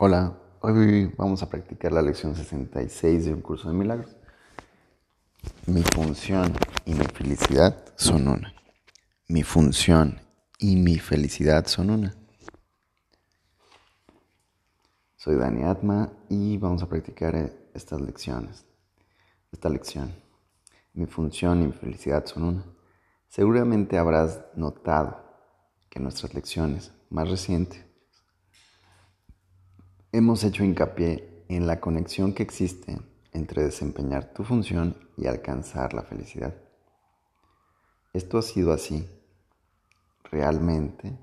Hola, hoy vamos a practicar la lección 66 de un curso de milagros. Mi función y mi felicidad son una. Mi función y mi felicidad son una. Soy Dani Atma y vamos a practicar estas lecciones. Esta lección. Mi función y mi felicidad son una. Seguramente habrás notado que nuestras lecciones más recientes hemos hecho hincapié en la conexión que existe entre desempeñar tu función y alcanzar la felicidad. Esto ha sido así realmente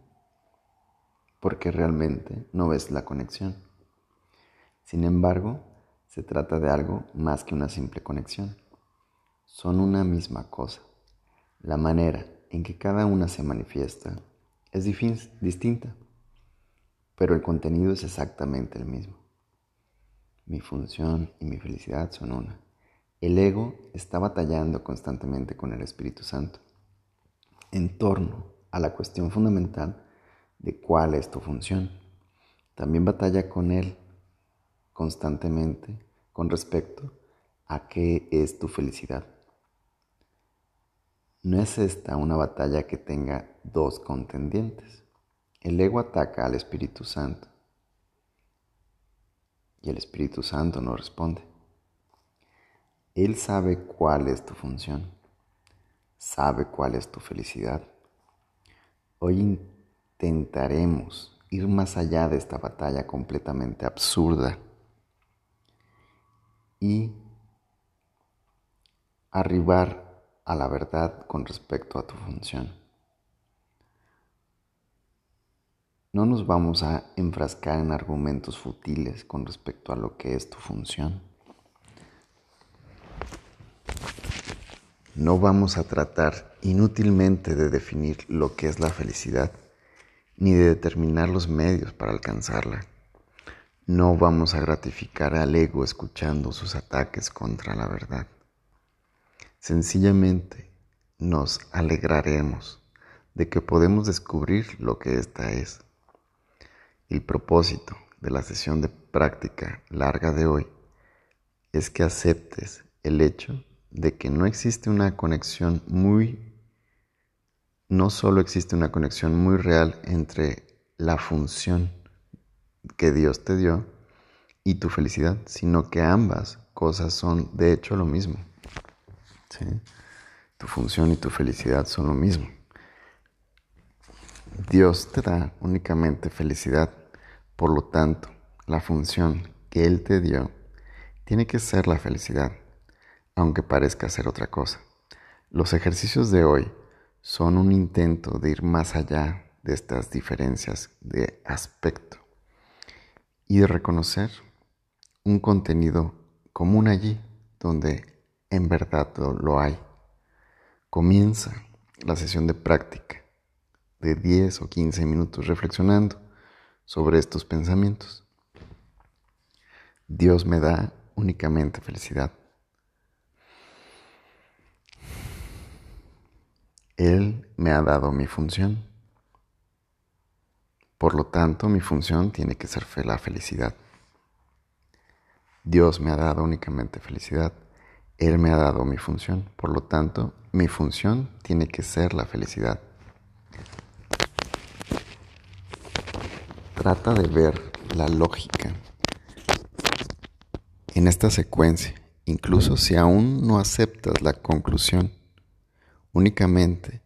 porque realmente no ves la conexión. Sin embargo, se trata de algo más que una simple conexión. Son una misma cosa. La manera en que cada una se manifiesta es distinta pero el contenido es exactamente el mismo. Mi función y mi felicidad son una. El ego está batallando constantemente con el Espíritu Santo en torno a la cuestión fundamental de cuál es tu función. También batalla con él constantemente con respecto a qué es tu felicidad. No es esta una batalla que tenga dos contendientes. El ego ataca al Espíritu Santo y el Espíritu Santo no responde. Él sabe cuál es tu función, sabe cuál es tu felicidad. Hoy intentaremos ir más allá de esta batalla completamente absurda y arribar a la verdad con respecto a tu función. No nos vamos a enfrascar en argumentos futiles con respecto a lo que es tu función. No vamos a tratar inútilmente de definir lo que es la felicidad, ni de determinar los medios para alcanzarla. No vamos a gratificar al ego escuchando sus ataques contra la verdad. Sencillamente nos alegraremos de que podemos descubrir lo que ésta es el propósito de la sesión de práctica larga de hoy es que aceptes el hecho de que no existe una conexión muy, no solo existe una conexión muy real entre la función que Dios te dio y tu felicidad, sino que ambas cosas son de hecho lo mismo. Tu función y tu felicidad son lo mismo. Dios te da únicamente felicidad. Por lo tanto, la función que Él te dio tiene que ser la felicidad, aunque parezca ser otra cosa. Los ejercicios de hoy son un intento de ir más allá de estas diferencias de aspecto y de reconocer un contenido común allí donde en verdad lo hay. Comienza la sesión de práctica de 10 o 15 minutos reflexionando sobre estos pensamientos. Dios me da únicamente felicidad. Él me ha dado mi función. Por lo tanto, mi función tiene que ser la felicidad. Dios me ha dado únicamente felicidad. Él me ha dado mi función. Por lo tanto, mi función tiene que ser la felicidad. Trata de ver la lógica en esta secuencia, incluso si aún no aceptas la conclusión. Únicamente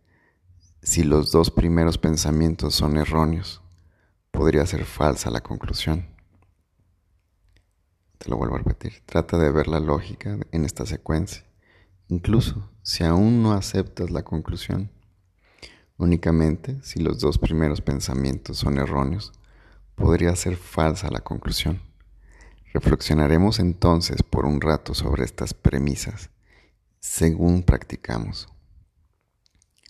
si los dos primeros pensamientos son erróneos, podría ser falsa la conclusión. Te lo vuelvo a repetir. Trata de ver la lógica en esta secuencia, incluso si aún no aceptas la conclusión. Únicamente si los dos primeros pensamientos son erróneos, podría ser falsa la conclusión. Reflexionaremos entonces por un rato sobre estas premisas según practicamos.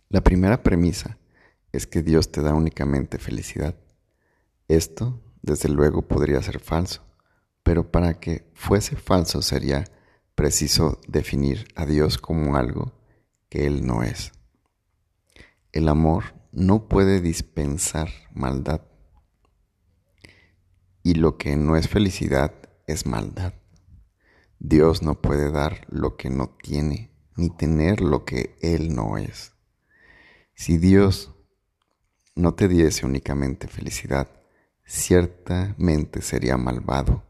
La primera premisa es que Dios te da únicamente felicidad. Esto, desde luego, podría ser falso, pero para que fuese falso sería preciso definir a Dios como algo que Él no es. El amor no puede dispensar maldad lo que no es felicidad es maldad. Dios no puede dar lo que no tiene, ni tener lo que Él no es. Si Dios no te diese únicamente felicidad, ciertamente sería malvado.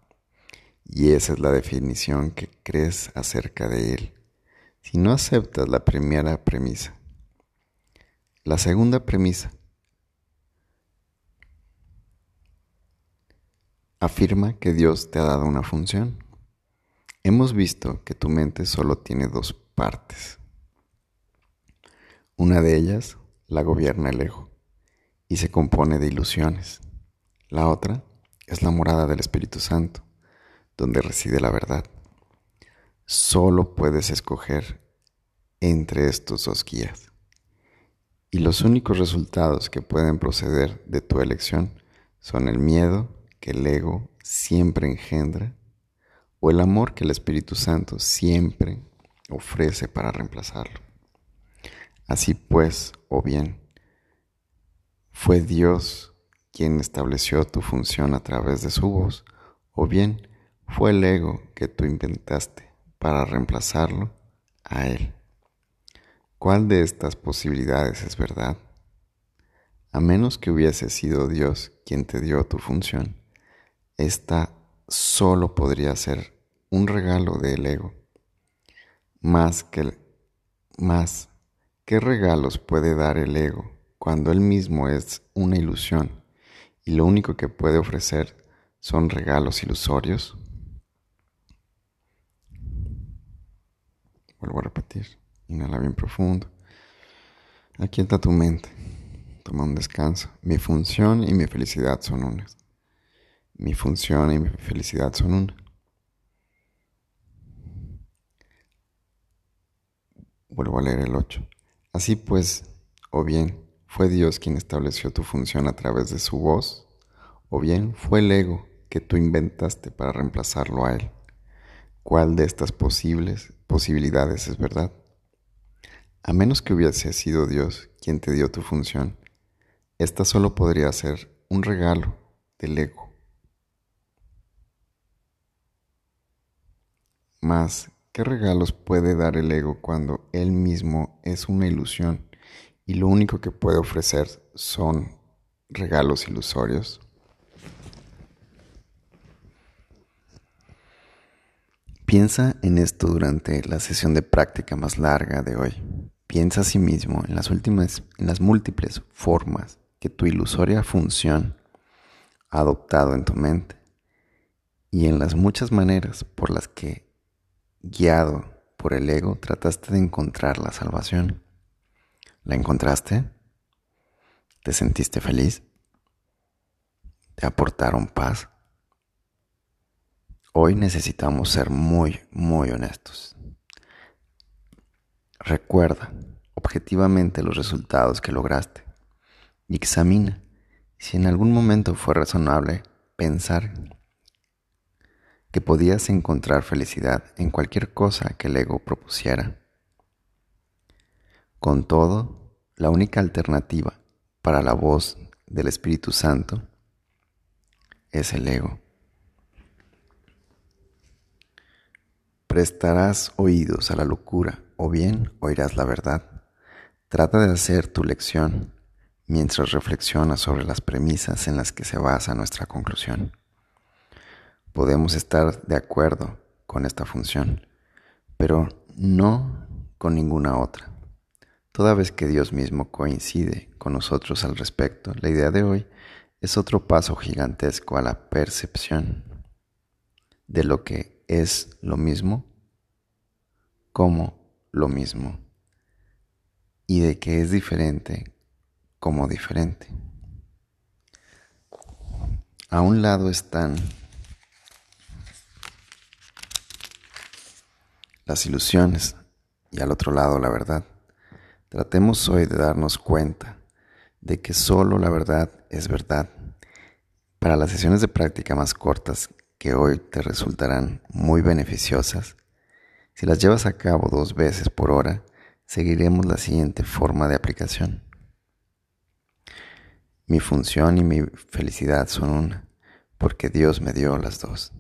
Y esa es la definición que crees acerca de Él. Si no aceptas la primera premisa, la segunda premisa afirma que Dios te ha dado una función. Hemos visto que tu mente solo tiene dos partes. Una de ellas la gobierna el ego y se compone de ilusiones. La otra es la morada del Espíritu Santo, donde reside la verdad. Solo puedes escoger entre estos dos guías. Y los únicos resultados que pueden proceder de tu elección son el miedo que el ego siempre engendra o el amor que el Espíritu Santo siempre ofrece para reemplazarlo. Así pues, o bien, fue Dios quien estableció tu función a través de su voz, o bien fue el ego que tú inventaste para reemplazarlo a Él. ¿Cuál de estas posibilidades es verdad? A menos que hubiese sido Dios quien te dio tu función, esta solo podría ser un regalo del ego. Más que más, ¿qué regalos puede dar el ego cuando él mismo es una ilusión y lo único que puede ofrecer son regalos ilusorios? Vuelvo a repetir. Inhala bien profundo. Aquí está tu mente. Toma un descanso. Mi función y mi felicidad son unas. Mi función y mi felicidad son una. Vuelvo a leer el 8. Así pues, o bien fue Dios quien estableció tu función a través de su voz, o bien fue el ego que tú inventaste para reemplazarlo a él. ¿Cuál de estas posibles posibilidades es verdad? A menos que hubiese sido Dios quien te dio tu función, esta solo podría ser un regalo del ego Más, ¿qué regalos puede dar el ego cuando él mismo es una ilusión y lo único que puede ofrecer son regalos ilusorios? Piensa en esto durante la sesión de práctica más larga de hoy. Piensa a sí mismo en las últimas, en las múltiples formas que tu ilusoria función ha adoptado en tu mente y en las muchas maneras por las que guiado por el ego, trataste de encontrar la salvación. ¿La encontraste? ¿Te sentiste feliz? ¿Te aportaron paz? Hoy necesitamos ser muy, muy honestos. Recuerda objetivamente los resultados que lograste y examina si en algún momento fue razonable pensar que podías encontrar felicidad en cualquier cosa que el ego propusiera. Con todo, la única alternativa para la voz del Espíritu Santo es el ego. Prestarás oídos a la locura o bien oirás la verdad. Trata de hacer tu lección mientras reflexionas sobre las premisas en las que se basa nuestra conclusión. Podemos estar de acuerdo con esta función, pero no con ninguna otra. Toda vez que Dios mismo coincide con nosotros al respecto, la idea de hoy es otro paso gigantesco a la percepción de lo que es lo mismo como lo mismo y de que es diferente como diferente. A un lado están las ilusiones y al otro lado la verdad. Tratemos hoy de darnos cuenta de que solo la verdad es verdad. Para las sesiones de práctica más cortas que hoy te resultarán muy beneficiosas, si las llevas a cabo dos veces por hora, seguiremos la siguiente forma de aplicación. Mi función y mi felicidad son una. porque Dios me dio las dos.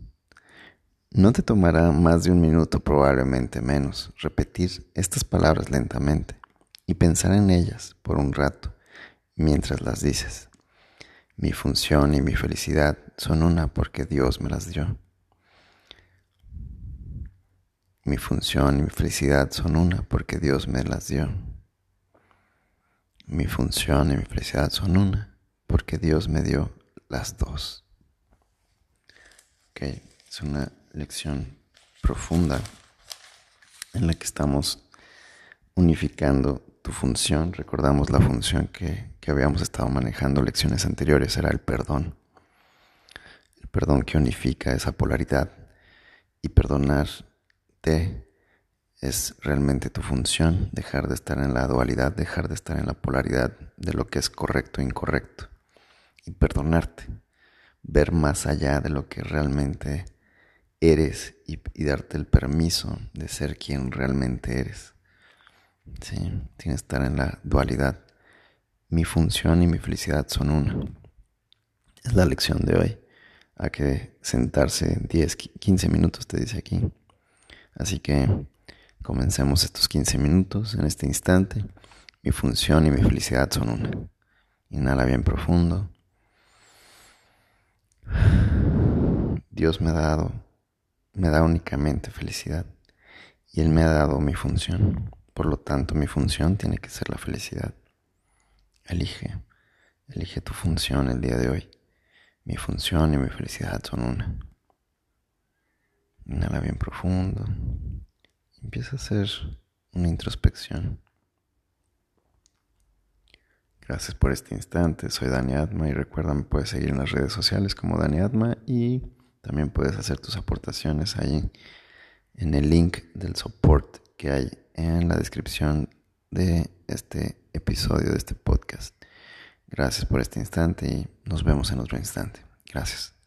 No te tomará más de un minuto, probablemente menos, repetir estas palabras lentamente y pensar en ellas por un rato mientras las dices. Mi función y mi felicidad son una porque Dios me las dio. Mi función y mi felicidad son una porque Dios me las dio. Mi función y mi felicidad son una porque Dios me dio las dos. Ok, es una lección profunda en la que estamos unificando tu función. Recordamos la función que, que habíamos estado manejando lecciones anteriores, era el perdón. El perdón que unifica esa polaridad y perdonarte es realmente tu función, dejar de estar en la dualidad, dejar de estar en la polaridad de lo que es correcto e incorrecto y perdonarte, ver más allá de lo que realmente eres y, darte el permiso de ser quien realmente eres. Sí, sin estar en la dualidad. Mi función y mi felicidad son una. Es la lección de hoy. Hay que sentarse 10, 15 minutos, te dice aquí. Así que comencemos estos 15 minutos en este instante. Mi función y mi felicidad son una. Inhala bien profundo. Dios me ha dado, me da únicamente felicidad y Él me ha dado mi función. Por lo tanto, mi función tiene que ser la felicidad. Elige, elige tu función el día de hoy. Mi función y mi felicidad son una. Inhala bien profundo. Empieza a hacer una introspección. Gracias por este instante. Soy Dani Atma y recuerda, me puedes seguir en las redes sociales como Dani Atma y también puedes hacer tus aportaciones ahí en el link del support que hay en la descripción de este episodio, de este podcast. Gracias por este instante y nos vemos en otro instante. Gracias.